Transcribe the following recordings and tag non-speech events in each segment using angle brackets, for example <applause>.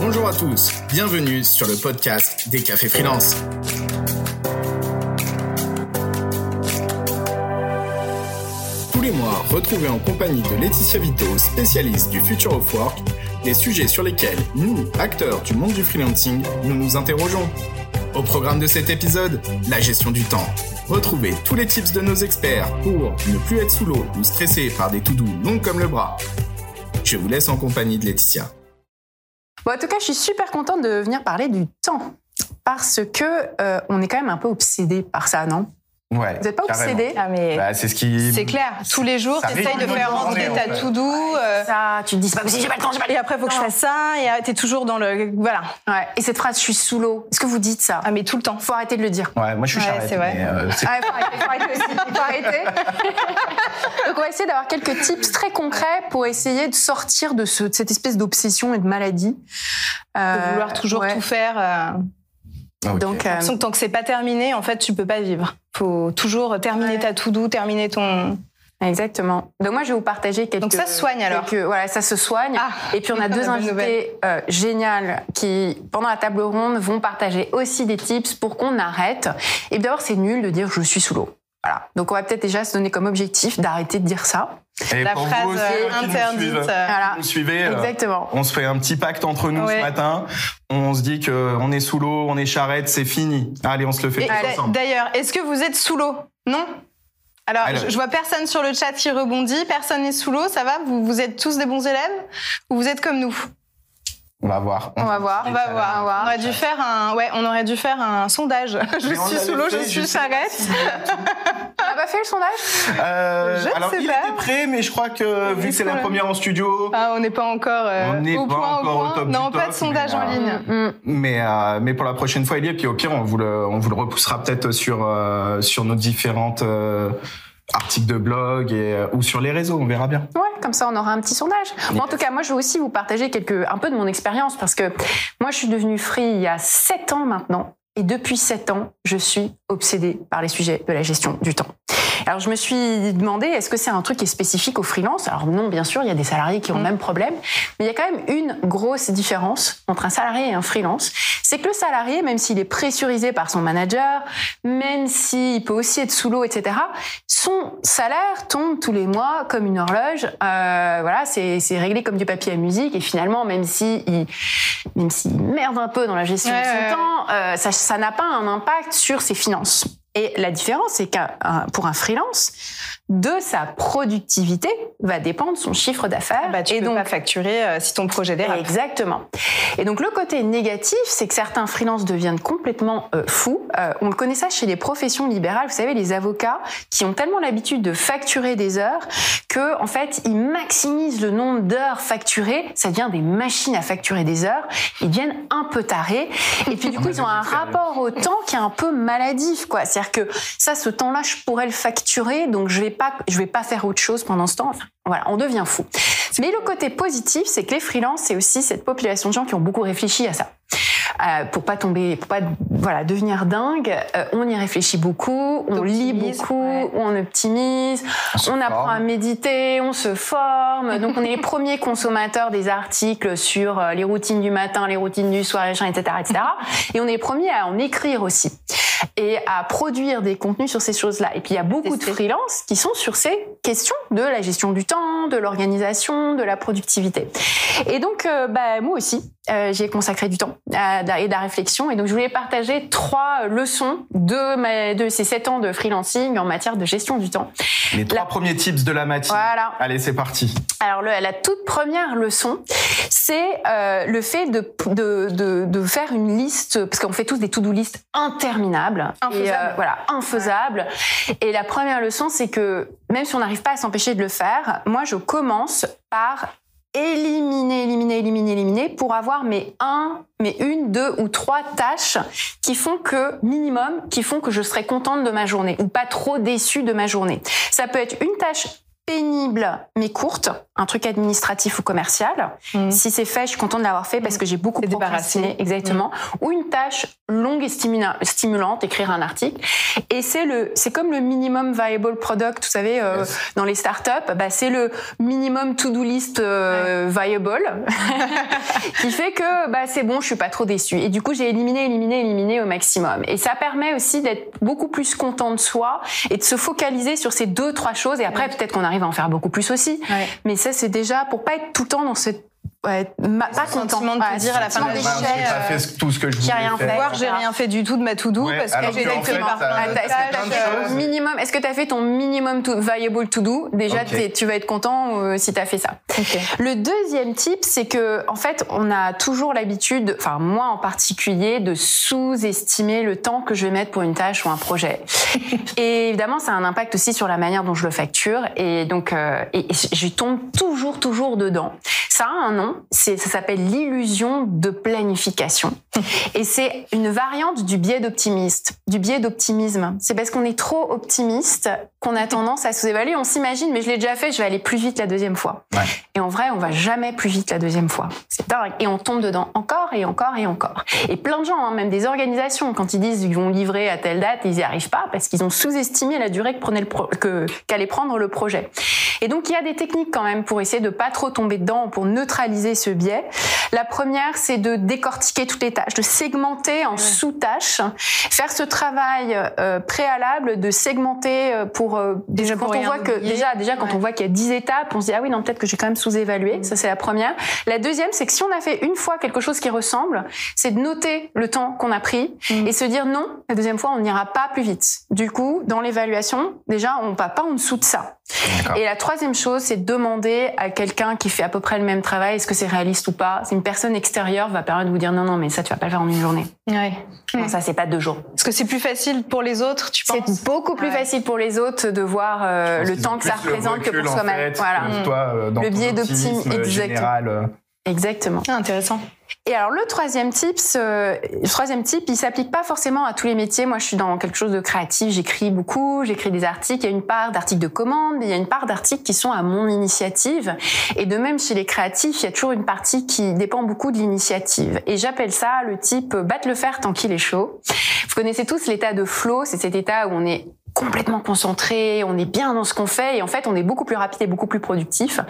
Bonjour à tous, bienvenue sur le podcast des cafés freelance. Tous les mois, retrouvez en compagnie de Laetitia Vito, spécialiste du Future of Work, les sujets sur lesquels nous, acteurs du monde du freelancing, nous nous interrogeons. Au programme de cet épisode, la gestion du temps. Retrouvez tous les tips de nos experts pour ne plus être sous l'eau ou stressé par des to-do longs comme le bras. Je vous laisse en compagnie de Laetitia. Bon, en tout cas, je suis super contente de venir parler du temps parce que euh, on est quand même un peu obsédé par ça, non? Ouais. Vous n'êtes pas carrément. obsédé Ah mais Bah, c'est ce qui. c'est clair, tous les jours, t'essayes de faire rentrer ta fait. to-do. euh, Ça, tu te dis c'est pas possible, j'ai pas le temps, j'ai pas le et après, faut que je temps. fasse ça, et euh, t'es toujours dans le. Voilà. Ouais. Et cette phrase, je suis sous l'eau. Est-ce que vous dites ça? Ah, mais tout le temps. Faut arrêter de le dire. Ouais, moi je suis Ouais, charrette. c'est vrai. euh, c'est- Ah, faut arrêter, faut arrêter aussi. Faut arrêter. <laughs> Donc, on va essayer d'avoir quelques tips très concrets pour essayer de sortir de, ce- de cette espèce d'obsession et de maladie. De Euh, vouloir toujours ouais. tout faire. Euh, Ok. Donc, euh, l'impression que tant que c'est pas terminé, en fait, tu peux pas vivre. Faut toujours terminer Ouais. ta to-do, terminer ton. Exactement. Donc moi, je vais vous partager quelques. Donc ça se soigne, alors quelques- Voilà, ça se soigne. Ah, Et puis on <laughs> a deux invités euh, géniales qui, pendant la table ronde, vont partager aussi des tips pour qu'on arrête. Et d'abord, c'est nul de dire je suis sous l'eau. Voilà. Donc on va peut-être déjà se donner comme objectif d'arrêter de dire ça. Et La pour phrase vous aussi, euh, qui nous interdite. euh, Voilà. suivez, euh, Exactement. on se fait un petit pacte entre nous Ouais. ce matin. On se dit que on est sous l'eau, on est charrette, c'est fini. Allez, on se le fait Et tous d'a- ensemble. D'ailleurs, est-ce que vous êtes sous l'eau? Non? Alors, je vois personne sur le chat qui rebondit, personne n'est sous l'eau, ça va? Vous, vous êtes tous des bons élèves? Ou vous êtes comme nous? On va voir. On va voir. On va voir. On aurait dû faire un, ouais, on aurait dû faire un sondage. <laughs> Je suis sous l'eau, je suis charrette. si- On n'a pas fait le sondage? Euh, Je ne alors sais il pas. était prêt, mais je crois que vu que c'est la première en studio, Ah, on n'est pas encore euh, On n'est au pas point, encore au au point. top non, du pas top, de sondage mais, en euh, ligne. Mm. mais euh, mais pour la prochaine fois, il y est. Puis au pire, on vous le on vous le repoussera peut-être sur euh, sur nos différentes euh, articles de blog et euh, ou sur les réseaux. On verra bien. Ouais, comme ça on aura un petit sondage. Bon, en tout cas, moi je vais aussi vous partager quelques, un peu de mon expérience parce que moi je suis devenue free il y a 7 ans maintenant. Et depuis 7 ans, je suis obsédée par les sujets de la gestion du temps. Alors je me suis demandé, est-ce que c'est un truc qui est spécifique aux freelances? Alors non, bien sûr, il y a des salariés qui ont le Mm. même problème, mais il y a quand même une grosse différence entre un salarié et un freelance. C'est que le salarié, même s'il est pressurisé par son manager, même s'il peut aussi être sous l'eau, etc., son salaire tombe tous les mois comme une horloge. Euh, voilà, c'est réglé comme du papier à musique. Et finalement, même si il, même s'il merde un peu dans la gestion Ouais, de son ouais, temps, euh, ça n'a pas un impact sur ses finances. Et la différence, c'est qu'un un- pour un freelance, de sa productivité va dépendre son chiffre d'affaires. Bah, tu et peux donc, pas facturer euh, si ton projet dérape. Exactement. Et donc le côté négatif, c'est que certains freelances deviennent complètement euh, fous. Euh, on le connaît ça chez les professions libérales. Vous savez, les avocats qui ont tellement l'habitude de facturer des heures que en fait ils maximisent le nombre d'heures facturées. Ça devient des machines à facturer des heures. Ils deviennent un peu tarés. Et puis du coup, <laughs> ils ont un rapport au temps qui est un peu maladif, quoi. C'est-à-dire que ça, ce temps-là, je pourrais le facturer, donc je vais pas, je vais pas faire autre chose pendant ce temps. Voilà, on devient fou. Mais le côté positif, c'est que les freelances, c'est aussi cette population de gens qui ont beaucoup réfléchi à ça. Euh, pour pas tomber, pour pas voilà devenir dingue, euh, on y réfléchit beaucoup, on lit beaucoup, ouais. on optimise, se on apprend forme. à méditer, on se forme. Donc on est les <laughs> premiers consommateurs des articles sur euh, les routines du matin, les routines du soir, etc., etc. Et on est les premiers à en écrire aussi et à produire des contenus sur ces choses-là. Et puis il y a beaucoup de freelances qui sont sur ces questions de la gestion du temps, de l'organisation, de la productivité. Et donc euh, bah, moi aussi, euh, j'ai consacré du temps à- et de la réflexion. Et donc je voulais partager trois leçons de, ma, de ces sept ans de freelancing en matière de gestion du temps. Les trois premiers tips de la matinée. Voilà. Allez, c'est parti. Alors le- la toute première leçon, c'est euh, le fait de, de, de, de faire une liste, parce qu'on fait tous des to-do list interminables. Infaisables. Et, euh, voilà, infaisables. Et la première leçon, c'est que même si on n'arrive pas à s'empêcher de le faire, moi je commence par éliminer, éliminer, éliminer, éliminer pour avoir mes un, mes une, deux ou trois tâches qui font que, minimum, qui font que je serai contente de ma journée ou pas trop déçue de ma journée. Ça peut être une tâche pénible mais courte, un truc administratif ou commercial. Mm. Si c'est fait, je suis contente de l'avoir fait parce que j'ai beaucoup procrastiné, débarrassé. exactement. Ou une tâche longue et stimula- stimulante, écrire un article. Et c'est le, c'est comme le minimum viable product, vous savez, euh, Yes. dans les startups, bah c'est le minimum to-do list euh, viable <laughs> qui fait que bah c'est bon, je suis pas trop déçue. Et du coup, j'ai éliminé, éliminé, éliminé au maximum. Et ça permet aussi d'être beaucoup plus content de soi et de se focaliser sur ces deux trois choses. Et après, peut-être qu'on arrive à en faire beaucoup plus aussi. Ouais. Mais ça, c'est déjà pour pas être tout le temps dans cette ouais, ma- pas content. de te Ouais, dire à la fin de la journée, euh, fait ce- tout ce que je j'ai voulais rien faire. fait. Voir, j'ai rien fait du tout de ma to-do Ouais, parce alors que j'ai été fait, par t'as- plein de t'as- Est-ce que plein de fait ton minimum minimum to, viable to do Déjà, tu vas être content euh, si t'as fait ça. Le deuxième type, c'est que en fait, on a toujours l'habitude, enfin moi en particulier, de sous-estimer le temps que je vais mettre pour une tâche ou un projet. <laughs> et évidemment, ça a un impact aussi sur la manière dont je le facture. Et donc, euh, et, et je tombe toujours, toujours dedans. Ça a un nom. Ça s'appelle l'illusion de planification. Et c'est une variante du biais d'optimiste, du biais d'optimisme. C'est parce qu'on est trop optimiste qu'on a tendance à sous-évaluer. On s'imagine, mais je l'ai déjà fait, je vais aller plus vite la deuxième fois. Ouais. Et en vrai, on va jamais plus vite la deuxième fois. C'est dingue. Et on tombe dedans encore et encore et encore. Et plein de gens, hein, même des organisations, quand ils disent qu'ils vont livrer à telle date, ils n'y arrivent pas parce qu'ils ont sous-estimé la durée que, qu'allait prendre le projet. Et donc, il y a des techniques quand même pour essayer de pas trop tomber dedans, pour neutraliser ce biais. La première, c'est de décortiquer toutes les tâches, de segmenter en sous-tâches, faire ce travail euh, préalable de segmenter euh, pour euh, déjà pour quand on voit que déjà déjà quand Ouais. on voit qu'il y a 10 étapes, on se dit ah oui non peut-être que j'ai quand même sous-évalué. Ça c'est la première. La deuxième, c'est que si on a fait une fois quelque chose qui ressemble, c'est de noter le temps qu'on a pris Mm. et se dire non, la deuxième fois on n'ira pas plus vite. Du coup, dans l'évaluation, déjà on va pas en dessous de ça. Et la troisième chose, c'est de demander à quelqu'un qui fait à peu près le même travail, est-ce que c'est réaliste ou pas? C'est une personne extérieure va permettre de vous dire non, non, mais ça, tu vas pas le faire en une journée. Ouais. Non, ça, c'est pas deux jours. Est-ce que c'est plus facile pour les autres, tu penses? C'est beaucoup plus Ouais. facile pour les autres de voir euh, le temps que ça représente que pour soi-même. Voilà. Toi, euh, dans Le biais d'optimisme, optimisme exactement. général, euh, Exactement. Ah, intéressant. Et alors le troisième tips, euh, le troisième type, il s'applique pas forcément à tous les métiers. Moi, je suis dans quelque chose de créatif. J'écris beaucoup, j'écris des articles. Il y a une part d'articles de commande, mais il y a une part d'articles qui sont à mon initiative. Et de même chez les créatifs, il y a toujours une partie qui dépend beaucoup de l'initiative. Et j'appelle ça le type battre le fer tant qu'il est chaud. Vous connaissez tous l'état de flow, c'est cet état où on est complètement concentré, on est bien dans ce qu'on fait et en fait on est beaucoup plus rapide et beaucoup plus productif.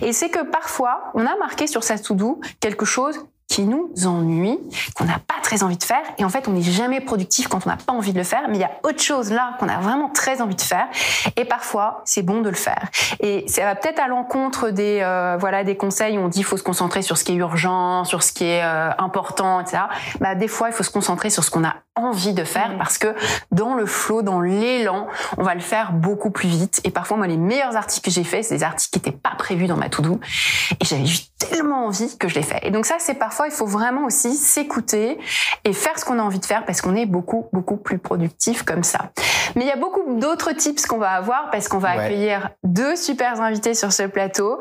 Et c'est que parfois on a marqué sur sa to-do quelque chose qui nous ennuie, qu'on n'a pas très envie de faire et en fait on n'est jamais productif quand on n'a pas envie de le faire, mais il y a autre chose là qu'on a vraiment très envie de faire et parfois c'est bon de le faire. Et ça va peut-être à l'encontre des euh, voilà des conseils où on dit faut se concentrer sur ce qui est urgent, sur ce qui est euh, important, etc. Bah des fois il faut se concentrer sur ce qu'on a envie de faire Mhm. parce que dans le flow, dans l'élan, on va le faire beaucoup plus vite. Et parfois, moi, les meilleurs articles que j'ai faits, c'est des articles qui n'étaient pas prévus dans ma to-do. Et j'avais juste tellement envie que je l'ai fait. Et donc ça, c'est parfois, il faut vraiment aussi s'écouter et faire ce qu'on a envie de faire parce qu'on est beaucoup, beaucoup plus productif comme ça. Mais il y a beaucoup d'autres tips qu'on va avoir parce qu'on va Ouais. accueillir deux super invités sur ce plateau.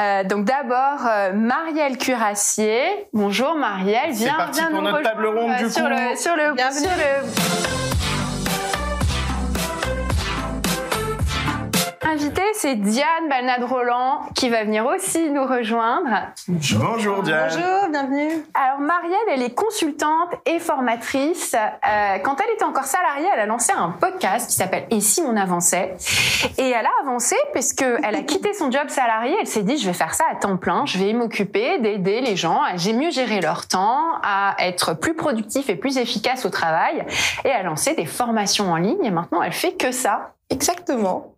Euh, donc d'abord, euh, Marielle Curassier. Bonjour Marielle. C'est Viens, parti viens pour nous notre table ronde, du sur coup. le, sur le, Bienvenue. Invité, c'est Diane Balnade-Roland qui va venir aussi nous rejoindre. Bonjour Diane. Bonjour, bienvenue. Alors Marielle, elle est consultante et formatrice. Euh, quand elle était encore salariée, elle a lancé un podcast qui s'appelle Et si on avançait? Et elle a avancé parce que elle a quitté son job salarié. Elle s'est dit je vais faire ça à temps plein. Je vais m'occuper d'aider les gens à j'ai mieux gérer leur temps, à être plus productif et plus efficace au travail. Et a lancé des formations en ligne. Et maintenant, elle fait que ça. Exactement.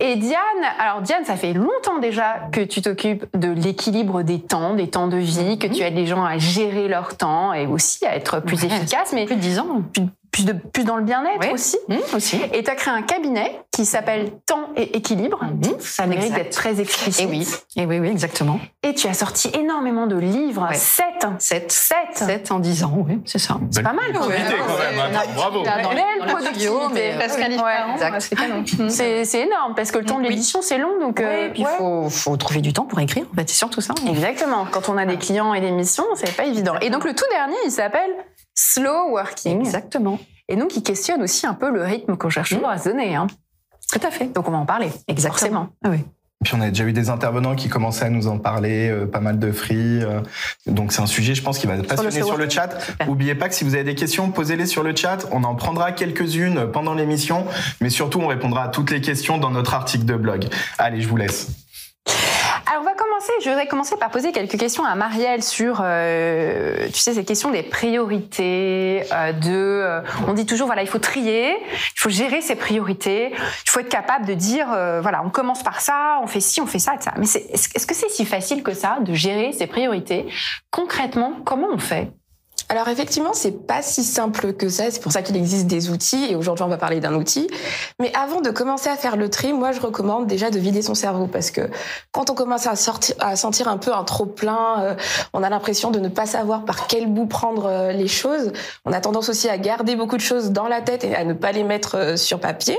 Et Diane, alors Diane, ça fait longtemps déjà que tu t'occupes de l'équilibre des temps, des temps de vie, que tu aides les gens à gérer leur temps et aussi à être plus Ouais, efficace, mais Plus de 10 ans. plus, plus de, plus dans le bien-être aussi. Mmh, aussi. Et tu as créé un cabinet qui s'appelle Temps et équilibre. Mhm. Ça mérite d'être très explicite. Et oui, et oui, oui, exactement. Et tu as sorti énormément de livres, Ouais. 7. 7. 7. 7 en 10 ans, oui, c'est ça. C'est pas mal. quand même, hein. Bravo. Dans productivité. Ouais, c'est énorme parce que le temps de l'édition c'est long donc Ouais, euh, il ouais. faut, faut trouver du temps pour écrire, en fait, c'est surtout ça. Exactement. Quand on a des clients et des missions, c'est pas évident. Et donc le tout dernier, il s'appelle Slow Working. Exactement. Et donc il questionne aussi un peu le rythme qu'on cherche toujours à se donner. Hein. Tout à fait. Donc on va en parler. Exactement. Ah oui. Puis on a déjà eu des intervenants qui commençaient à nous en parler, euh, pas mal de free. euh, donc c'est un sujet, je pense, qui va passionner sur le, chat. Super. Oubliez pas que si vous avez des questions, posez-les sur le chat. On en prendra quelques-unes pendant l'émission, mais surtout on répondra à toutes les questions dans notre article de blog. Allez, je vous laisse. Alors on va commencer, je voudrais commencer par poser quelques questions à Marielle sur, euh, tu sais, ces questions des priorités, euh, de, euh, on dit toujours, voilà, il faut trier, il faut gérer ses priorités, il faut être capable de dire, euh, voilà, on commence par ça, on fait ci, on fait ça, etc. Mais c'est- est-ce est-ce que c'est si facile que ça de gérer ses priorités? Concrètement, comment on fait? Alors effectivement, c'est pas si simple que ça. C'est pour ça qu'il existe des outils. Et aujourd'hui, on va parler d'un outil. Mais avant de commencer à faire le tri, moi, je recommande déjà de vider son cerveau parce que quand on commence à sortir, à sentir un peu un trop plein, on a l'impression de ne pas savoir par quel bout prendre euh, les choses. On a tendance aussi à garder beaucoup de choses dans la tête et à ne pas les mettre euh, sur papier.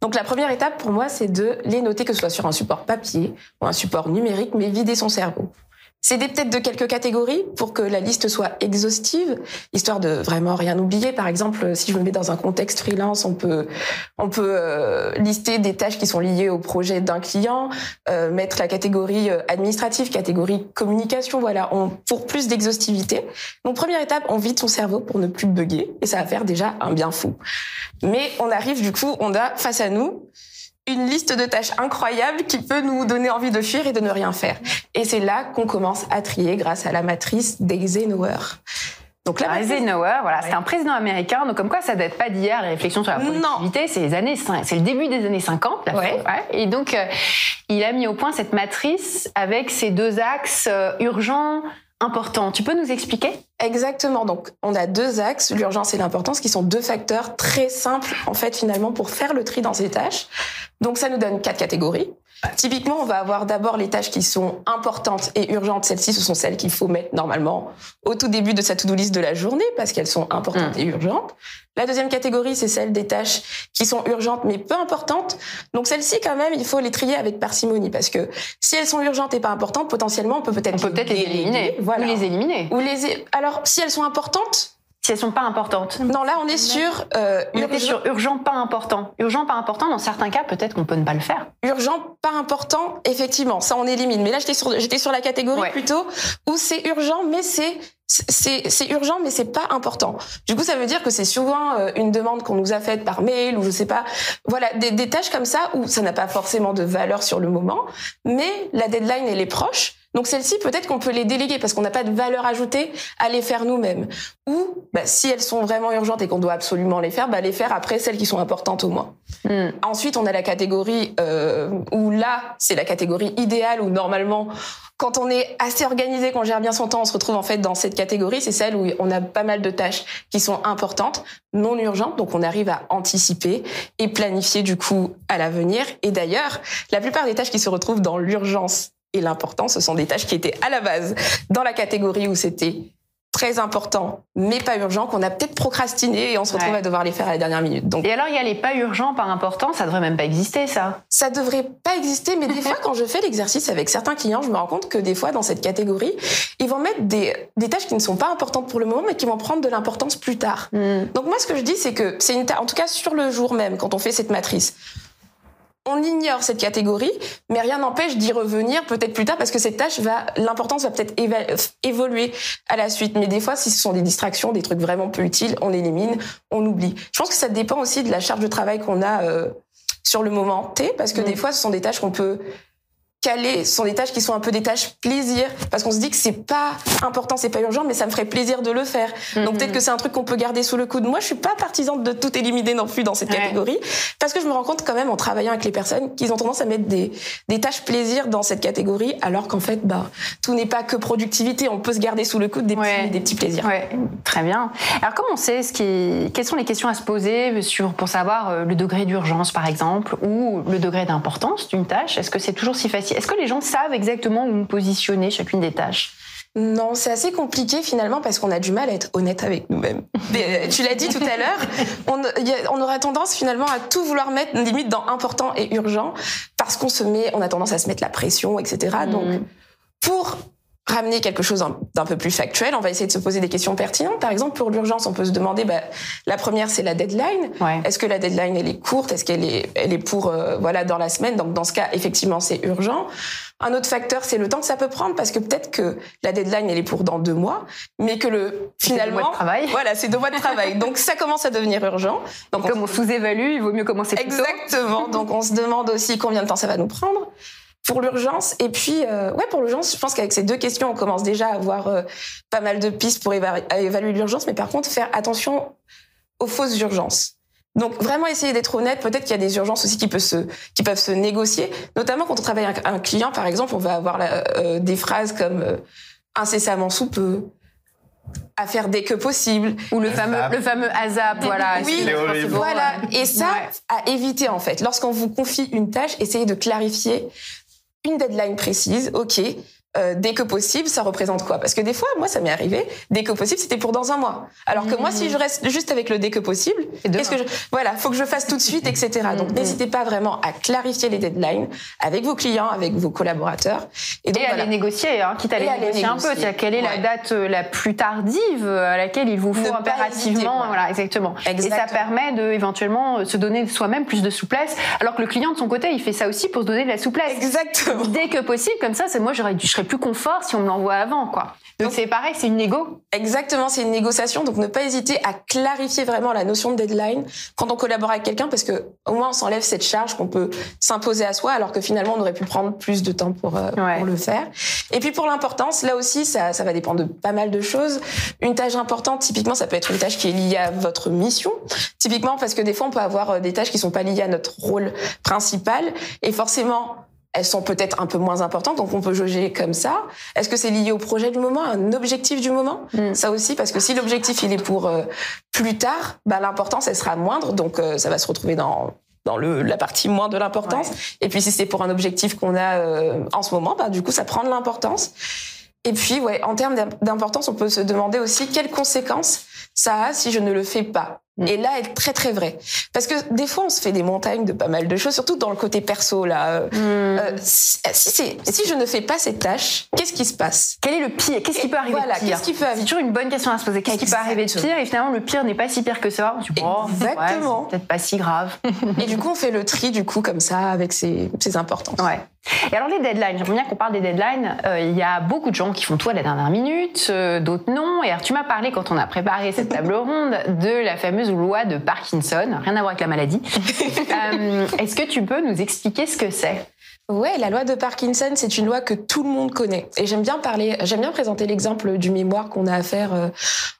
Donc la première étape pour moi, c'est de les noter, que ce soit sur un support papier ou un support numérique, mais vider son cerveau. C'est des peut-être de quelques catégories pour que la liste soit exhaustive, histoire de vraiment rien oublier. Par exemple, si je me mets dans un contexte freelance, on peut on peut euh, lister des tâches qui sont liées au projet d'un client, euh, mettre la catégorie euh, administrative, catégorie communication. Voilà, on, pour plus d'exhaustivité. Donc première étape, on vide son cerveau pour ne plus bugger et ça va faire déjà un bien fou. Mais on arrive du coup, on a face à nous une liste de tâches incroyables qui peut nous donner envie de fuir et de ne rien faire. Et c'est là qu'on commence à trier grâce à la matrice d'Eisenhower. Donc matrice- Eisenhower, voilà, c'est un président américain, donc comme quoi ça date pas d'hier, les réflexions sur la productivité, c'est les années, c'est le début des années 50, la Ouais. fin, Et donc, euh, il a mis au point cette matrice avec ces deux axes euh, urgents, importants. Tu peux nous expliquer? Exactement. Donc, on a deux axes, l'urgence et l'importance, qui sont deux facteurs très simples, en fait, finalement, pour faire le tri dans ces tâches. Donc, ça nous donne quatre catégories. Typiquement, on va avoir d'abord les tâches qui sont importantes et urgentes. Celles-ci, ce sont celles qu'il faut mettre normalement au tout début de sa to-do list de la journée parce qu'elles sont importantes et urgentes. La deuxième catégorie, c'est celle des tâches qui sont urgentes mais peu importantes. Donc, celles-ci, quand même, il faut les trier avec parcimonie parce que si elles sont urgentes et pas importantes, potentiellement, on peut peut-être On peut peut-être les éliminer. Voilà. Ou les éliminer. Ou les... Alors, si elles sont importantes, Pas importantes. non, là, on est sur, euh, On était urgent, sur urgent, pas important. Urgent, pas important, dans certains cas, peut-être qu'on peut ne pas le faire. urgent, pas important, effectivement, ça on élimine. Mais là, j'étais sur, j'étais sur la catégorie Ouais. plutôt où c'est urgent, mais c'est c'est c'est urgent, mais c'est pas important. Du coup, ça veut dire que c'est souvent euh, une demande qu'on nous a faite par mail ou je sais pas. Voilà, des, des tâches comme ça où ça n'a pas forcément de valeur sur le moment, mais la deadline elle est proche. Donc celles-ci, peut-être qu'on peut les déléguer parce qu'on n'a pas de valeur ajoutée à les faire nous-mêmes. Ou bah, si elles sont vraiment urgentes et qu'on doit absolument les faire, bah, les faire après celles qui sont importantes au moins. Hmm. Ensuite, on a la catégorie euh, où là, c'est la catégorie idéale où normalement, quand on est assez organisé, qu'on gère bien son temps, on se retrouve en fait dans cette catégorie. C'est celle où on a pas mal de tâches qui sont importantes, non urgentes, donc on arrive à anticiper et planifier du coup à l'avenir. Et d'ailleurs, la plupart des tâches qui se retrouvent dans l'urgence et l'importance, ce sont des tâches qui étaient à la base dans la catégorie où c'était très important, mais pas urgent, qu'on a peut-être procrastiné et on se retrouve Ouais. à devoir les faire à la dernière minute. Donc Et alors, il y a les pas urgents, pas importants, ça devrait même pas exister, ça. ça devrait pas exister, mais des <laughs> fois, quand je fais l'exercice avec certains clients, je me rends compte que des fois, dans cette catégorie, ils vont mettre des, des tâches qui ne sont pas importantes pour le moment, mais qui vont prendre de l'importance plus tard. Hmm. Donc moi, ce que je dis, c'est que c'est une ta- en tout cas sur le jour même, quand on fait cette matrice, on ignore cette catégorie, mais rien n'empêche d'y revenir peut-être plus tard parce que cette tâche va, l'importance va peut-être évoluer à la suite. Mais des fois, si ce sont des distractions, des trucs vraiment peu utiles, on élimine, on oublie. Je pense que ça dépend aussi de la charge de travail qu'on a euh, sur le moment T, parce que Mm. des fois, ce sont des tâches qu'on peut caler, ce sont des tâches qui sont un peu des tâches plaisir, parce qu'on se dit que c'est pas important, c'est pas urgent, mais ça me ferait plaisir de le faire. Donc Mhm. peut-être que c'est un truc qu'on peut garder sous le coude. Moi, je suis pas partisane de tout éliminer non plus dans cette Ouais. catégorie, parce que je me rends compte quand même en travaillant avec les personnes qu'ils ont tendance à mettre des, des tâches plaisir dans cette catégorie, alors qu'en fait, bah, tout n'est pas que productivité. On peut se garder sous le coude des, Ouais. petits, des petits plaisirs. Ouais, très bien. Alors, comment on sait ce qui, quelles sont les questions à se poser sur, pour savoir euh, le degré d'urgence, par exemple, ou le degré d'importance d'une tâche? Est-ce que c'est toujours si facile Est-ce que les gens savent exactement où positionner chacune des tâches? Non, c'est assez compliqué finalement parce qu'on a du mal à être honnête avec nous-mêmes. <laughs> Euh, tu l'as dit tout à l'heure, on, a- on aura tendance finalement à tout vouloir mettre limite dans important et urgent parce qu'on se met, on a tendance à se mettre la pression, etc. Donc, Mm. pour ramener quelque chose d'un- peu plus factuel. On va essayer de se poser des questions pertinentes. Par exemple, pour l'urgence, on peut se demander, bah, la première, c'est la deadline. Ouais. Est-ce que la deadline, elle est courte? Est-ce qu'elle est, elle est pour, euh, voilà, dans la semaine? Donc, dans ce cas, effectivement, c'est urgent. Un autre facteur, c'est le temps que ça peut prendre, parce que peut-être que la deadline, elle est pour dans deux mois, mais que le, C'est deux mois finalement, de travail. voilà, c'est deux mois de travail. Donc, ça commence à devenir urgent. Donc, on Comme on sous-évalue, il vaut mieux commencer plus tôt. Exactement. Donc on se demande aussi combien de temps ça va nous prendre pour l'urgence. Et puis, euh, ouais, pour l'urgence, je pense qu'avec ces deux questions, on commence déjà à avoir euh, pas mal de pistes pour éva- évaluer l'urgence. Mais par contre, faire attention aux fausses urgences. Donc vraiment essayer d'être honnête. Peut-être qu'il y a des urgences aussi qui peuvent se qui peuvent se négocier. Notamment quand on travaille avec un client, par exemple, on va avoir la- euh, des phrases comme euh, incessamment sous peu, à faire dès que possible. Ou le fameux, le fameux ASAP, voilà. Oui, C'est horrible. Voilà. Et ça, Ouais. à éviter en fait. Lorsqu'on vous confie une tâche, essayez de clarifier une deadline précise. Ok. Euh, dès que possible, ça représente quoi? Parce que des fois, moi, ça m'est arrivé. Dès que possible, c'était pour dans un mois. Alors que moi, si je reste juste avec le dès que possible, qu'est-ce que je Voilà, faut que je fasse tout de suite, etc. Donc, Mhm. n'hésitez pas vraiment à clarifier les deadlines avec vos clients, avec vos collaborateurs. Et donc Et à voilà. les négocier, hein, quitte à les à négocier un peu. quelle est la date euh, la plus tardive euh, à laquelle il vous faut Ne impérativement. hésiter, voilà, exactement. Et ça permet de éventuellement euh, se donner soi-même plus de souplesse, alors que le client de son côté, il fait ça aussi pour se donner de la souplesse. Exactement. Dès que possible, comme ça, c'est moi, j'aurais, je serais plus confort si on me l'envoie avant, quoi. Donc, c'est pareil, c'est une négo. Exactement, c'est une négociation, donc ne pas hésiter à clarifier vraiment la notion de deadline quand on collabore avec quelqu'un, parce que au moins on s'enlève cette charge qu'on peut s'imposer à soi, alors que finalement on aurait pu prendre plus de temps pour, euh, Ouais. pour le faire. Et puis pour l'importance, là aussi, ça, ça va dépendre de pas mal de choses. Une tâche importante, typiquement, ça peut être une tâche qui est liée à votre mission. Typiquement, parce que des fois on peut avoir euh, des tâches qui sont pas liées à notre rôle principal, et forcément elles sont peut-être un peu moins importantes, donc on peut jauger comme ça. Est-ce que c'est lié au projet du moment, à un objectif du moment? Mm. Ça aussi, parce que si l'objectif il est pour euh, plus tard, bah, l'importance elle sera moindre, donc euh, ça va se retrouver dans dans le, la partie moins de l'importance. Et puis si c'est pour un objectif qu'on a euh, en ce moment, bah, du coup ça prend de l'importance. Et puis ouais, en termes d'im- d'importance, on peut se demander aussi quelles conséquences ça a si je ne le fais pas. Mm. Et là, est très très vrai. Parce que des fois, on se fait des montagnes de pas mal de choses, surtout dans le côté perso là. Euh, euh, si, si, je ne fais pas cette tâche, qu'est-ce qui se passe? Quel est le pire? Qu'est-ce qui peut arriver Voilà, de pire C'est toujours une bonne question à se poser. Qu'est-ce qui peut arriver de pire? Et finalement, le pire n'est pas si pire que ça. On se dit, oh, ouais, Exactement. c'est peut-être pas si grave. Et du coup, on fait le tri du coup comme ça avec ces, ces importances. Ouais. Et alors les deadlines, j'aimerais bien qu'on parle des deadlines. Euh, Il y a beaucoup de gens qui font tout à la dernière minute, euh, d'autres non. Et alors tu m'as parlé quand on a préparé cette table ronde de la fameuse loi de Parkinson, rien à voir avec la maladie. <laughs> Euh, Est-ce que tu peux nous expliquer ce que c'est? Ouais, la loi de Parkinson, c'est une loi que tout le monde connaît. Et j'aime bien parler, j'aime bien présenter l'exemple du mémoire qu'on a à faire euh,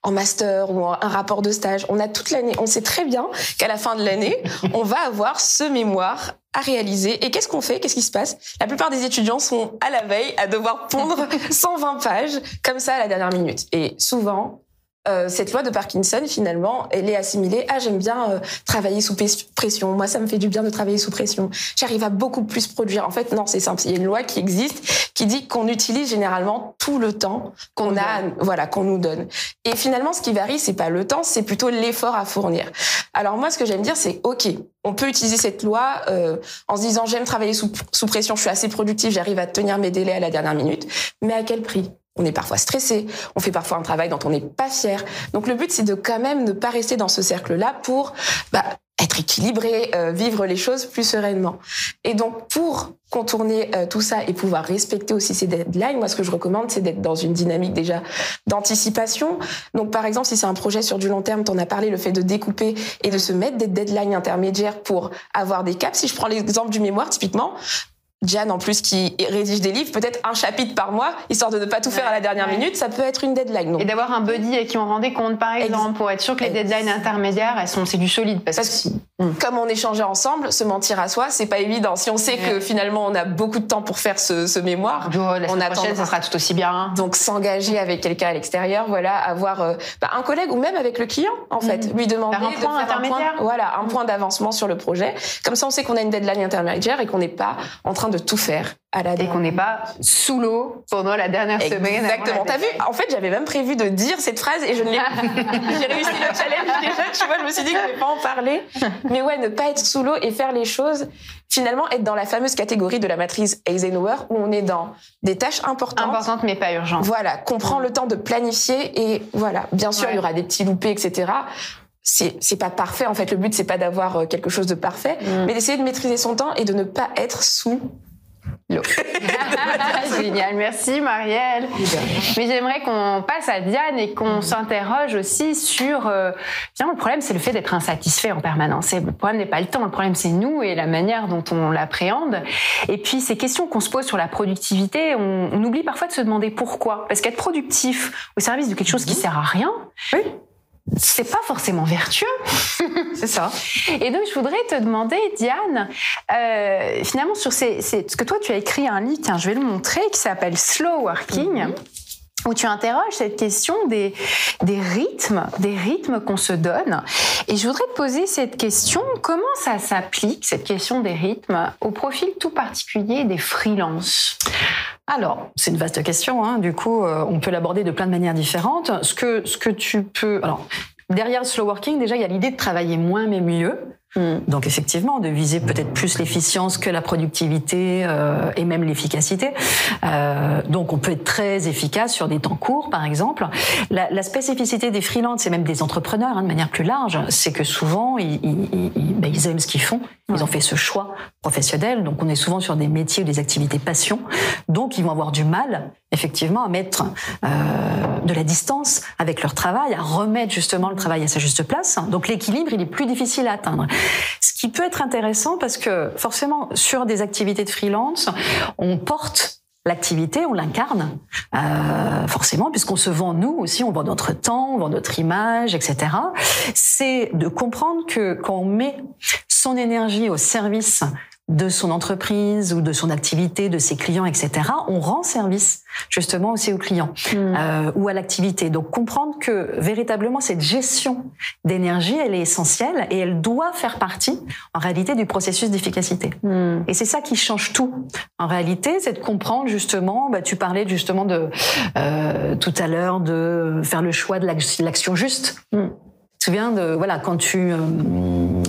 en master ou en un rapport de stage. On a toute l'année, on sait très bien qu'à la fin de l'année, <laughs> on va avoir ce mémoire à réaliser. Et qu'est-ce qu'on fait? Qu'est-ce qui se passe? La plupart des étudiants sont à la veille à devoir pondre <laughs> 120 pages comme ça à la dernière minute. Et souvent, euh, cette loi de Parkinson, finalement, elle est assimilée à j'aime bien euh, travailler sous pression. Moi, ça me fait du bien de travailler sous pression. J'arrive à beaucoup plus produire. En fait, non, c'est simple. Il y a une loi qui existe qui dit qu'on utilise généralement tout le temps qu'on a, voilà, qu'on nous donne. Et finalement, ce qui varie, c'est pas le temps, c'est plutôt l'effort à fournir. Alors moi, ce que j'aime dire, c'est ok, on peut utiliser cette loi euh, en se disant j'aime travailler sous, sous pression, je suis assez productif, j'arrive à tenir mes délais à la dernière minute, mais à quel prix? On est parfois stressé, on fait parfois un travail dont on n'est pas fier. Donc le but, c'est de quand même ne pas rester dans ce cercle-là pour bah, être équilibré, euh, vivre les choses plus sereinement. Et donc pour contourner euh, tout ça et pouvoir respecter aussi ces deadlines, moi ce que je recommande, c'est d'être dans une dynamique déjà d'anticipation. Donc par exemple, si c'est un projet sur du long terme, t'en as parlé, le fait de découper et de se mettre des deadlines intermédiaires pour avoir des caps. Si je prends l'exemple du mémoire, typiquement, Diane, en plus, qui rédige des livres, peut-être un chapitre par mois, histoire de ne pas tout faire à la dernière Ouais. minute, ça peut être une deadline. Donc, Et d'avoir un buddy à qui on rend des comptes, par exemple, pour être sûr que les Ex- deadlines intermédiaires, elles sont, c'est du solide. Parce, Parce que que- si- comme on échangeait ensemble, se mentir à soi, c'est pas évident. Si on sait que Ouais. finalement on a beaucoup de temps pour faire ce, ce mémoire, la on attendra. ça sera tout aussi bien. donc s'engager avec quelqu'un à l'extérieur, voilà, avoir euh, bah, un collègue ou même avec le client, en fait, Mhm. lui demander Faire un de point faire un point, voilà, un point d'avancement sur le projet. Comme ça, on sait qu'on a une deadline intermédiaire et qu'on n'est pas en train de tout faire à la Et qu'on n'est pas sous l'eau pendant la dernière semaine. Exactement. T'as vu. En fait, j'avais même prévu de dire cette phrase et je ne l'ai pas. <laughs> J'ai réussi le challenge déjà. Tu vois, je me suis dit que je vais pas en parler. Mais ouais, ne pas être sous l'eau et faire les choses. Finalement, être dans la fameuse catégorie de la matrice Eisenhower où on est dans des tâches importantes. Importante mais pas urgente. Voilà, qu'on prend le temps de planifier et voilà. Bien sûr, Ouais. il y aura des petits loupés, etc. C'est c'est pas parfait. En fait, le but c'est pas d'avoir euh, quelque chose de parfait, Mm. mais d'essayer de maîtriser son temps et de ne pas être sous <laughs> Génial, merci Marielle. Mais j'aimerais qu'on passe à Diane et qu'on s'interroge aussi sur. Euh, finalement, le problème, c'est le fait d'être insatisfait en permanence. Et le problème n'est pas le temps, le problème, c'est nous et la manière dont on l'appréhende. Et puis, ces questions qu'on se pose sur la productivité, on, on oublie parfois de se demander pourquoi. Parce qu'être productif au service de quelque chose qui sert à rien, c'est pas forcément vertueux. <laughs> C'est ça. Et donc, je voudrais te demander, Diane, euh, finalement, sur ces, ces- Parce que toi, tu as écrit un livre, tiens, je vais le montrer, qui s'appelle Slow Working. Où tu interroges cette question des, des rythmes, des rythmes qu'on se donne. Et je voudrais te poser cette question, comment ça s'applique, cette question des rythmes, au profil tout particulier des freelances? Alors, c'est une vaste question. Hein. Du coup, euh, on peut l'aborder de plein de manières différentes. Ce que, ce que tu peux. Alors, derrière slow working, déjà, il y a l'idée de travailler moins mais mieux. Donc, effectivement, de viser peut-être plus l'efficience que la productivité euh, et même l'efficacité. Euh, donc, on peut être très efficace sur des temps courts, par exemple. La, la spécificité des freelances et même des entrepreneurs, hein, de manière plus large, c'est que souvent, ils, ils, ils- ben, ils aiment ce qu'ils font. Ils ont fait ce choix professionnel. Donc, on est souvent sur des métiers ou des activités passion. Donc, ils vont avoir du mal, effectivement, à mettre euh, de la distance avec leur travail, à remettre justement le travail à sa juste place. Donc, l'équilibre, il est plus difficile à atteindre. Ce qui peut être intéressant parce que, forcément, sur des activités de freelance, on porte l'activité, on l'incarne, euh, forcément, puisqu'on se vend nous aussi, on vend notre temps, on vend notre image, etc. C'est de comprendre que quand on met son énergie au service de son entreprise ou de son activité, de ses clients, etc., on rend service justement aussi aux clients euh, ou à l'activité. Donc comprendre que véritablement cette gestion d'énergie, elle est essentielle et elle doit faire partie en réalité du processus d'efficacité. Et c'est ça qui change tout. En réalité, c'est de comprendre justement, bah, tu parlais justement de euh, tout à l'heure de faire le choix de l'ac- l'action juste. Tu te souviens de voilà quand tu euh,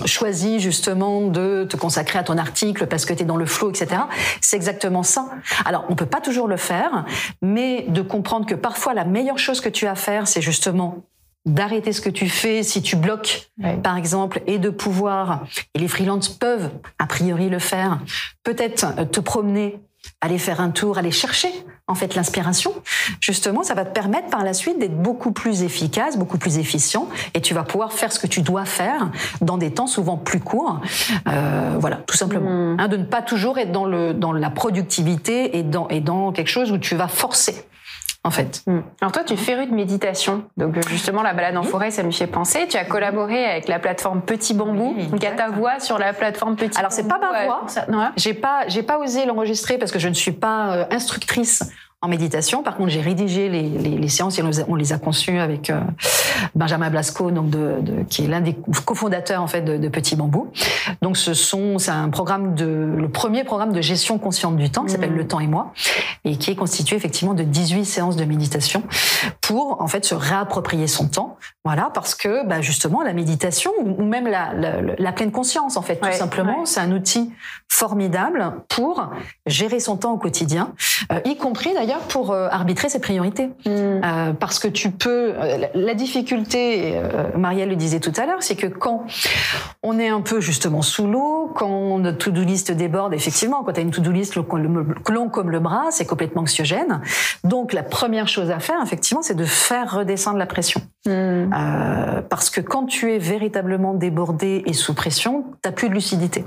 choisis justement de te consacrer à ton article parce que tu es dans le flow, etc. C'est exactement ça. Alors on peut pas toujours le faire, mais de comprendre que parfois la meilleure chose que tu as à faire, c'est justement d'arrêter ce que tu fais si tu bloques, par exemple, et de pouvoir, et les freelances peuvent a priori le faire, peut-être te promener, aller faire un tour, aller chercher en fait l'inspiration. Justement, ça va te permettre par la suite d'être beaucoup plus efficace, beaucoup plus efficient, et tu vas pouvoir faire ce que tu dois faire dans des temps souvent plus courts. Euh, voilà, tout simplement. Hein, de ne pas toujours être dans le dans la productivité et dans et dans quelque chose où tu vas forcer. En fait. Alors toi, tu féru de méditation. Donc euh, justement, la balade en forêt, ça me fait penser. Tu as collaboré avec la plateforme Petit Bambou. Oui, donc à ta voix sur la plateforme Petit Alors, c'est pas Bambou, ma euh, voix. ça- non, J'ai pas, j'ai pas osé l'enregistrer parce que je ne suis pas euh, instructrice en méditation. Par contre, j'ai rédigé les, les, les séances et on les a, conçues avec euh, Benjamin Blasco, donc de, de- qui est l'un des cofondateurs en fait de, de Petit Bambou. Donc, ce sont, c'est un programme de, le premier programme de gestion consciente du temps qui s'appelle Le Temps et moi et qui est constitué effectivement de 18 séances de méditation pour en fait se réapproprier son temps. Voilà, parce que bah, justement la méditation ou ou même la, la, la pleine conscience en fait, tout Ouais, simplement, ouais. c'est un outil formidable pour gérer son temps au quotidien, euh, y compris d'ailleurs pour euh, arbitrer ses priorités. Euh, parce que tu peux. euh, la- la difficulté, euh, Marielle le disait tout à l'heure, c'est que quand on est un peu justement sous l'eau, quand notre to-do list déborde, effectivement, quand tu as une to-do list long comme le bras, c'est complètement anxiogène. Donc la première chose à faire, effectivement, c'est de faire redescendre la pression. Euh, parce que quand tu es véritablement débordé et sous pression, t'as plus de lucidité.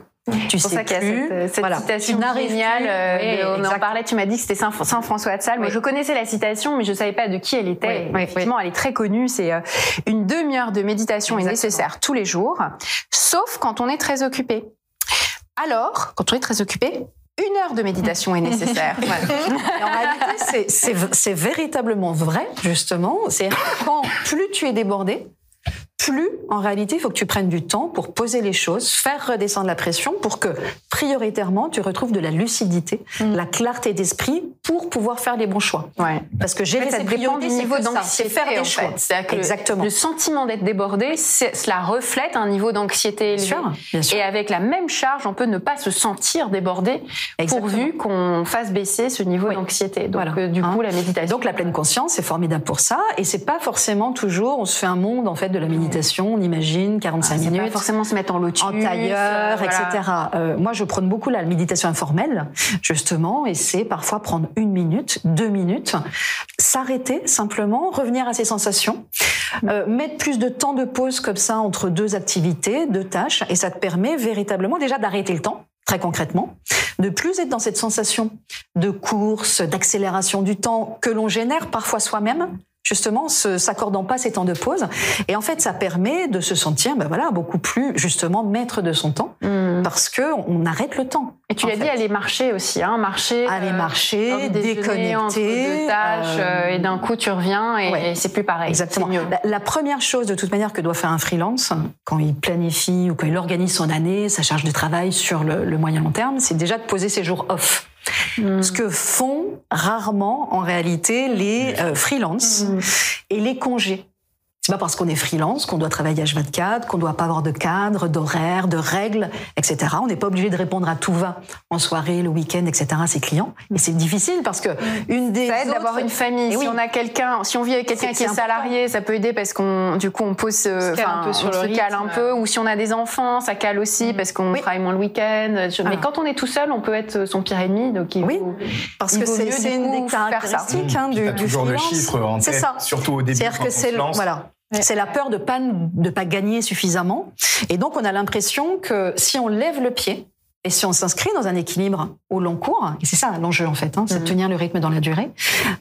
Tu sais ça qu'il y a cette, cette voilà. citation géniale. euh, Oui, de- on en parlait, tu m'as dit que c'était Saint, Saint François de Sales. Moi, Oui. je connaissais la citation, mais je savais pas de qui elle était. Oui, Effectivement, elle est très connue. C'est euh, une demi-heure de méditation est nécessaire tous les jours, sauf quand on est très occupé. Alors, quand on est très occupé, une heure de méditation est nécessaire. <laughs> V- c'est véritablement vrai, justement. C'est quand plus tu es débordé, plus en réalité il faut que tu prennes du temps pour poser les choses, faire redescendre la pression pour que prioritairement tu retrouves de la lucidité, Mm. la clarté d'esprit pour pouvoir faire les bons choix. Ouais. Parce que En gérer fait, dépend priorités, du c'est niveau d'anxiété. faire des en choix. fait. Que le- Exactement. Le sentiment d'être débordé, cela reflète un niveau d'anxiété élevé. Bien sûr, bien sûr. Et avec la même charge, on peut ne pas se sentir débordé Exactement. pourvu qu'on fasse baisser ce niveau Oui. d'anxiété. Donc, Voilà. euh, du Hein. coup, la méditation. Donc la pleine conscience, c'est formidable pour ça. Et c'est pas forcément toujours, on se fait un monde en fait de la méditation, on imagine 45 Ah, c'est pas minutes. forcément se mettre en lotus, en tailleur, euh, voilà. etc. Euh, moi, je prône beaucoup la méditation informelle, justement, et c'est parfois prendre une minute, deux minutes, s'arrêter simplement, revenir à ses sensations, euh, mettre plus de temps de pause comme ça entre deux activités, deux tâches, et ça te permet véritablement déjà d'arrêter le temps très concrètement, de plus être dans cette sensation de course, d'accélération du temps que l'on génère parfois soi-même, justement, se- s'accordant pas ces temps de pause. Et en fait, ça permet de se sentir, ben voilà, beaucoup plus justement maître de son temps, Mm. parce que on arrête le temps. Et tu l'as dit, aller marcher aussi, hein, marcher. Aller euh, marcher, déconnecter, tâches, euh, et d'un coup tu reviens et, ouais. et c'est plus pareil. Exactement. Mieux. La, la première chose, de toute manière, que doit faire un freelance quand il planifie ou quand il organise son année, sa charge de travail sur le, le moyen long terme, c'est déjà de poser ses jours off. Mm. Ce que font rarement, en réalité, les euh, freelances Mm. et les congés. C'est pas parce qu'on est freelance qu'on doit travailler H24, qu'on doit pas avoir de cadre, d'horaire, de règles, etc. On n'est pas obligé de répondre à tout va en soirée, le week-end, etc. à ses clients. Et c'est difficile parce que une des Ça aide autres- d'avoir une famille. Et si oui. on a quelqu'un, si on vit avec quelqu'un qui est salarié, ça peut aider parce qu'on, du coup, on pose, euh, se cale enfin, un peu sur on le se cale un peu. Ou si on a des enfants, ça cale aussi parce qu'on Oui. travaille moins le week-end. Mais Voilà. quand on est tout seul, on peut être son pire ennemi. Donc il Oui. faut- Parce Il que vaut c'est une des faire ça. caractéristiques hein, du, du toujours le freelance. chiffre en C'est tête, ça. surtout au début. C'est-à-dire quand que c'est se C'est la peur de pas de pas gagner suffisamment, et donc on a l'impression que si on lève le pied et si on s'inscrit dans un équilibre au long cours, et c'est ça l'enjeu en fait, hein, c'est de tenir le rythme dans la durée,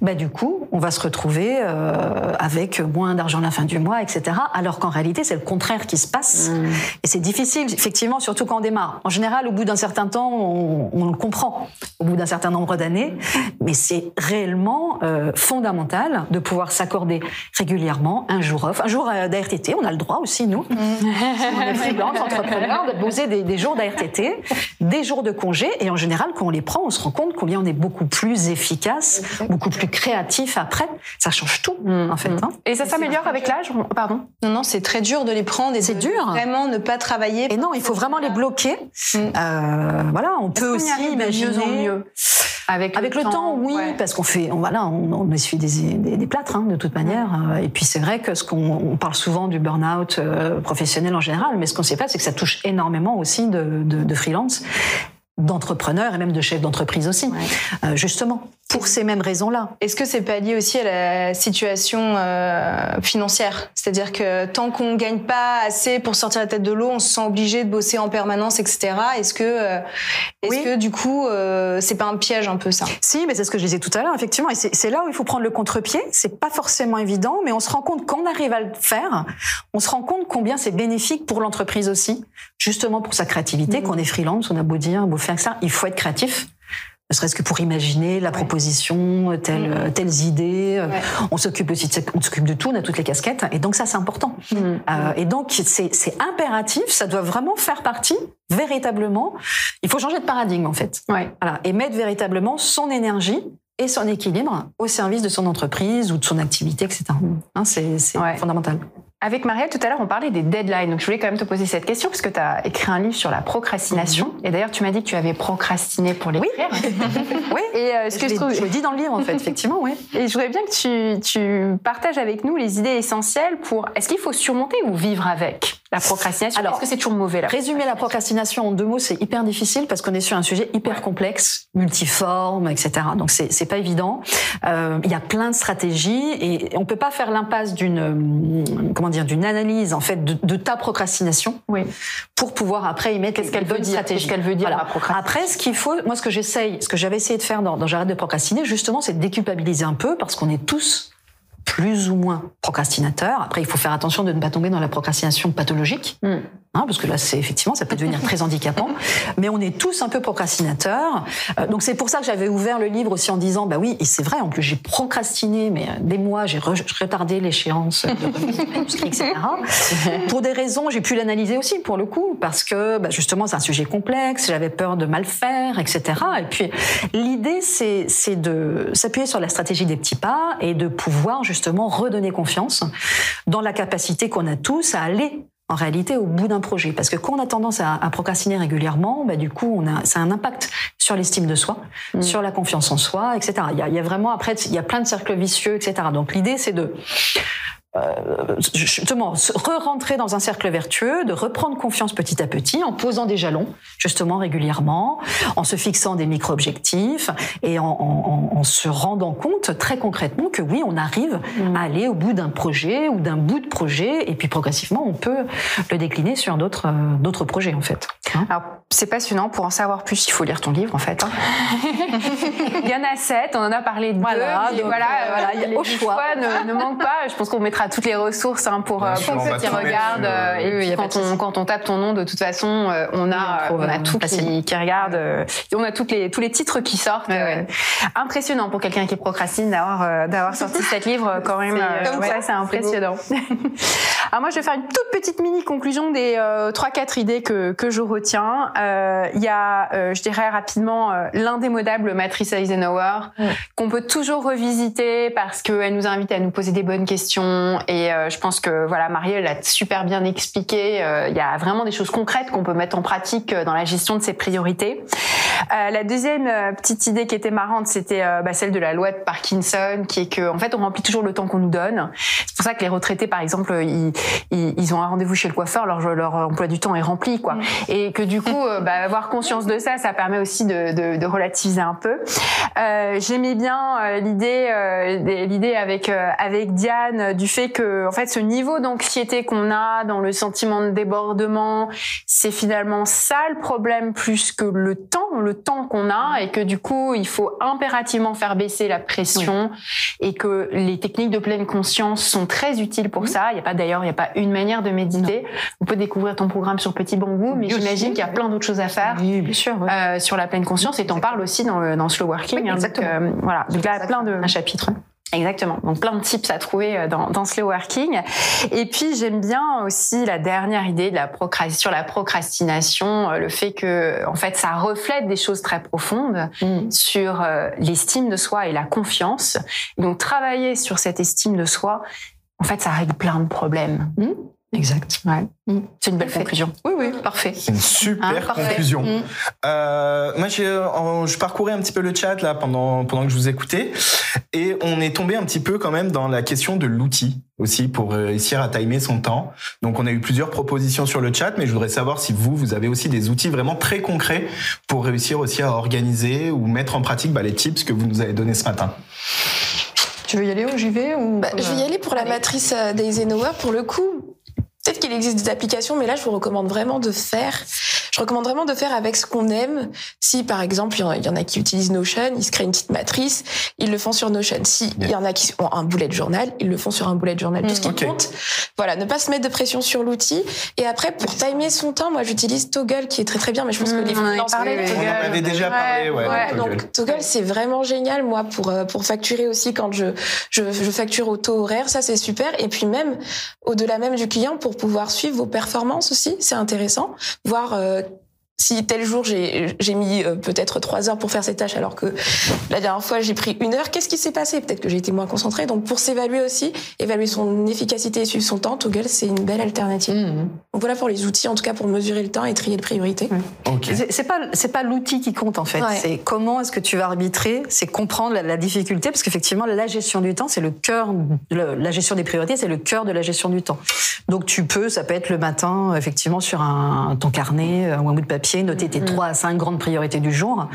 bah du coup on va se retrouver euh, avec moins d'argent à la fin du mois, etc. Alors qu'en réalité c'est le contraire qui se passe, et c'est difficile effectivement, surtout quand on démarre. En général, au bout d'un certain temps, on, on le comprend, au bout d'un certain nombre d'années, mais c'est réellement euh, fondamental de pouvoir s'accorder régulièrement un jour off, un jour euh, d'ARTT. On a le droit aussi, nous, on est freelance, <laughs> entrepreneur, de poser des, des jours d'ARTT, des jours de congé. Et en général, quand on les prend, on se rend compte combien on est beaucoup plus efficace, beaucoup plus créatif après. Ça change tout, en fait. hein. Et ça s'améliore avec l'âge. Pardon? Non, non, c'est très dur de les prendre et C'est dur. vraiment ne pas travailler. Et non, il faut vraiment les bloquer. Mm. Euh, voilà, on peut aussi imaginer. mieux en mieux? Avec, Avec le temps, oui, ouais. parce qu'on fait, on, voilà, on, on essuie des, des, des plâtres hein, de toute manière. Euh, Et puis c'est vrai que ce qu'on on parle souvent du burn-out euh, professionnel en général, mais ce qu'on ne sait pas, c'est que ça touche énormément aussi de, de, de freelance, d'entrepreneurs et même de chefs d'entreprise aussi, Euh, justement pour ces mêmes raisons-là. Est-ce que c'est pas lié aussi à la situation euh, financière? C'est-à-dire que tant qu'on gagne pas assez pour sortir la tête de l'eau, on se sent obligé de bosser en permanence, etc. Est-ce que, euh, est-ce Oui. que du coup, euh, c'est pas un piège un peu ça? Si, mais c'est ce que je disais tout à l'heure, effectivement. Et c'est là où il faut prendre le contre-pied. C'est pas forcément évident, mais on se rend compte qu'on arrive à le faire. On se rend compte combien c'est bénéfique pour l'entreprise aussi, justement pour sa créativité. Qu'on est freelance, on a beau dire, beau faire ça, il faut être créatif. Ne serait-ce que pour imaginer la proposition, telle, euh, telles idées. Euh, On s'occupe aussi, de, on s'occupe de tout, on a toutes les casquettes. Et donc ça, c'est important. Euh, et donc c'est impératif. Ça doit vraiment faire partie véritablement. Il faut changer de paradigme en fait. Ouais. Voilà, et mettre véritablement son énergie et son équilibre au service de son entreprise ou de son activité, etc. Hein, c'est fondamental. Avec Marielle, tout à l'heure, on parlait des deadlines. Donc, je voulais quand même te poser cette question parce que tu as écrit un livre sur la procrastination. Et d'ailleurs, tu m'as dit que tu avais procrastiné pour l'écrire. <laughs> Oui. Et euh, ce que je trouve. je le dis dans le livre, en fait, effectivement, oui. Et je voudrais bien que tu, tu partages avec nous les idées essentielles pour. Est-ce qu'il faut surmonter ou vivre avec? La procrastination Alors, Est-ce que c'est toujours mauvais Résumer la procrastination en deux mots, c'est hyper difficile parce qu'on est sur un sujet hyper complexe, multiforme, etc. Donc c'est c'est pas évident. Euh, Il y a plein de stratégies et on peut pas faire l'impasse d'une euh, comment dire d'une analyse en fait de, de ta procrastination Oui. pour pouvoir après y mettre Qu'est-ce qu'elle veut dire. Qu'est-ce qu'elle veut dire, Voilà. la procrastination Après, ce qu'il faut, moi, ce que j'essaye, ce que j'avais essayé de faire dans, dans J'arrête de procrastiner, justement, c'est de déculpabiliser un peu parce qu'on est tous plus ou moins procrastinateur. Après, il faut faire attention de ne pas tomber dans la procrastination pathologique, Mm. hein, parce que là, c'est effectivement, ça peut devenir très handicapant. <laughs> Mais on est tous un peu procrastinateurs. Euh, donc c'est pour ça que j'avais ouvert le livre aussi en disant, bah oui, et c'est vrai. En plus, j'ai procrastiné, mais euh, des mois, j'ai re- retardé l'échéance de <laughs> remise du manuscrit, etc. pour des raisons, j'ai pu l'analyser aussi pour le coup, parce que bah, justement, c'est un sujet complexe. J'avais peur de mal faire, etc. Et puis l'idée, c'est de s'appuyer sur la stratégie des petits pas et de pouvoir justement redonner confiance dans la capacité qu'on a tous à aller en réalité au bout d'un projet. Parce que quand on a tendance à, à procrastiner régulièrement, bah, du coup, on a, ça a un impact sur l'estime de soi, sur la confiance en soi, etc. Il y a, il y a vraiment, après, il y a plein de cercles vicieux, etc. Donc l'idée, c'est de euh, justement re-rentrer dans un cercle vertueux, de reprendre confiance petit à petit en posant des jalons justement régulièrement, en se fixant des micro-objectifs et en, en- en- en se rendant compte très concrètement que oui, on arrive à aller au bout d'un projet ou d'un bout de projet et puis progressivement on peut le décliner sur d'autres euh, d'autres projets en fait. Hein Alors, c'est passionnant. Pour en savoir plus, il faut lire ton livre, en fait. hein. <laughs> il y en a sept, on en a parlé de Voilà, deux. donc, voilà, euh, voilà, a les au choix. ne, ne manquent pas. Je pense qu'on mettra toutes les ressources hein, pour, Bien euh, pour ceux qui regardent. euh, euh, oui, quand, on, souci. quand on tape ton nom, de toute façon, euh, on a, on trouve, on a tout qui, qui regarde. euh, on a toutes les, tous les titres qui sortent. Ouais, ouais. euh, impressionnant pour quelqu'un qui procrastine d'avoir euh, d'avoir sorti <laughs> cet livre quand même. Ouais, c'est impressionnant. <laughs> Alors moi, je vais faire une toute petite mini conclusion des euh, trois quatre idées que que je retiens. Euh, Il y a, euh, je dirais rapidement, euh, l'indémodable matrice Eisenhower qu'on peut toujours revisiter parce qu'elle nous invite à nous poser des bonnes questions et euh, je pense que voilà, Marielle l'a super bien expliqué. Euh, Il y a vraiment des choses concrètes qu'on peut mettre en pratique euh, dans la gestion de ses priorités. Euh, la deuxième euh, petite idée qui était marrante, c'était euh, bah, celle de la loi de Parkinson, qui est que en fait on remplit toujours le temps qu'on nous donne. C'est pour ça que les retraités, par exemple, ils, ils, ils ont un rendez-vous chez le coiffeur, leur, leur emploi du temps est rempli, quoi. Et que du coup, euh, bah, avoir conscience de ça, ça permet aussi de, de, de relativiser un peu. Euh, J'aimais bien euh, l'idée, euh, l'idée avec euh, avec Diane euh, du fait que en fait ce niveau d'anxiété qu'on a dans le sentiment de débordement, c'est finalement ça le problème plus que le temps, le temps qu'on a et que du coup il faut impérativement faire baisser la pression et que les techniques de pleine conscience sont très utiles pour ça. Il y a pas d'ailleurs, il y a pas une manière de méditer. On peut découvrir ton programme sur Petit Bambou, mais j'imagine qu'il y a plein d'autres choses à faire Oui, bien sûr. ouais. euh, sur la pleine conscience et t'en parles aussi dans le, dans Slow Working. Oui, hein, donc, exactement. euh, voilà, donc là plein de un chapitre. Exactement. Donc plein de tips à trouver euh, dans, dans Slow Working. Et puis j'aime bien aussi la dernière idée de la procra- sur la procrastination, euh, le fait que en fait ça reflète des choses très profondes Mm. sur euh, l'estime de soi et la confiance. Et donc travailler sur cette estime de soi, en fait ça règle plein de problèmes. Exact. C'est une belle Parfait. conclusion. Oui, oui, parfait. C'est une super Hein, parfait. conclusion. Mm. Euh, moi, j'ai, euh, je parcourais un petit peu le chat là pendant pendant que je vous écoutais, et on est tombé un petit peu quand même dans la question de l'outil aussi pour réussir à timer son temps. Donc, on a eu plusieurs propositions sur le chat, mais je voudrais savoir si vous, vous avez aussi des outils vraiment très concrets pour réussir aussi à organiser ou mettre en pratique bah, les tips que vous nous avez donnés ce matin. Tu veux y aller ou j'y vais ou Bah, je vais y aller pour la matrice euh, d'Eisenhower. Pour le coup, peut-être qu'il existe des applications, mais là, je vous recommande vraiment de faire. Je recommande vraiment de faire avec ce qu'on aime. Si, par exemple, il y en a- qui utilisent Notion, ils se créent une petite matrice, ils le font sur Notion. Si il y en a qui ont un bullet journal, ils le font sur un bullet journal. Tout ce qui compte, voilà, ne pas se mettre de pression sur l'outil. Et après, pour timer son temps, moi, j'utilise Toggle, qui est très très bien, mais je pense que Mmh, les freelances- On en Toggle. avait déjà parlé, ouais. Ouais, Toggle. donc Toggle c'est vraiment génial moi pour euh, pour facturer aussi quand je je, je facture au taux horaire ça c'est super et puis même au-delà même du client pour pouvoir suivre vos performances aussi c'est intéressant voir euh, si tel jour j'ai mis euh, peut-être trois heures pour faire cette tâche alors que la dernière fois j'ai pris une heure, qu'est-ce qui s'est passé? Peut-être que j'ai été moins concentrée. Donc pour s'évaluer aussi, évaluer son efficacité et suivre son temps, Toggle c'est une belle alternative. Mm. Donc voilà pour les outils en tout cas pour mesurer le temps et trier les priorités. C'est c'est pas c'est pas l'outil qui compte en fait. Ouais. C'est comment est-ce que tu vas arbitrer. C'est comprendre la, la difficulté parce qu'effectivement la gestion du temps c'est le cœur. le- la gestion des priorités c'est le cœur de la gestion du temps. Donc tu peux ça peut être le matin effectivement sur un ton carnet ou un bout de papier papier, noter tes Mm. trois à cinq grandes priorités du jour.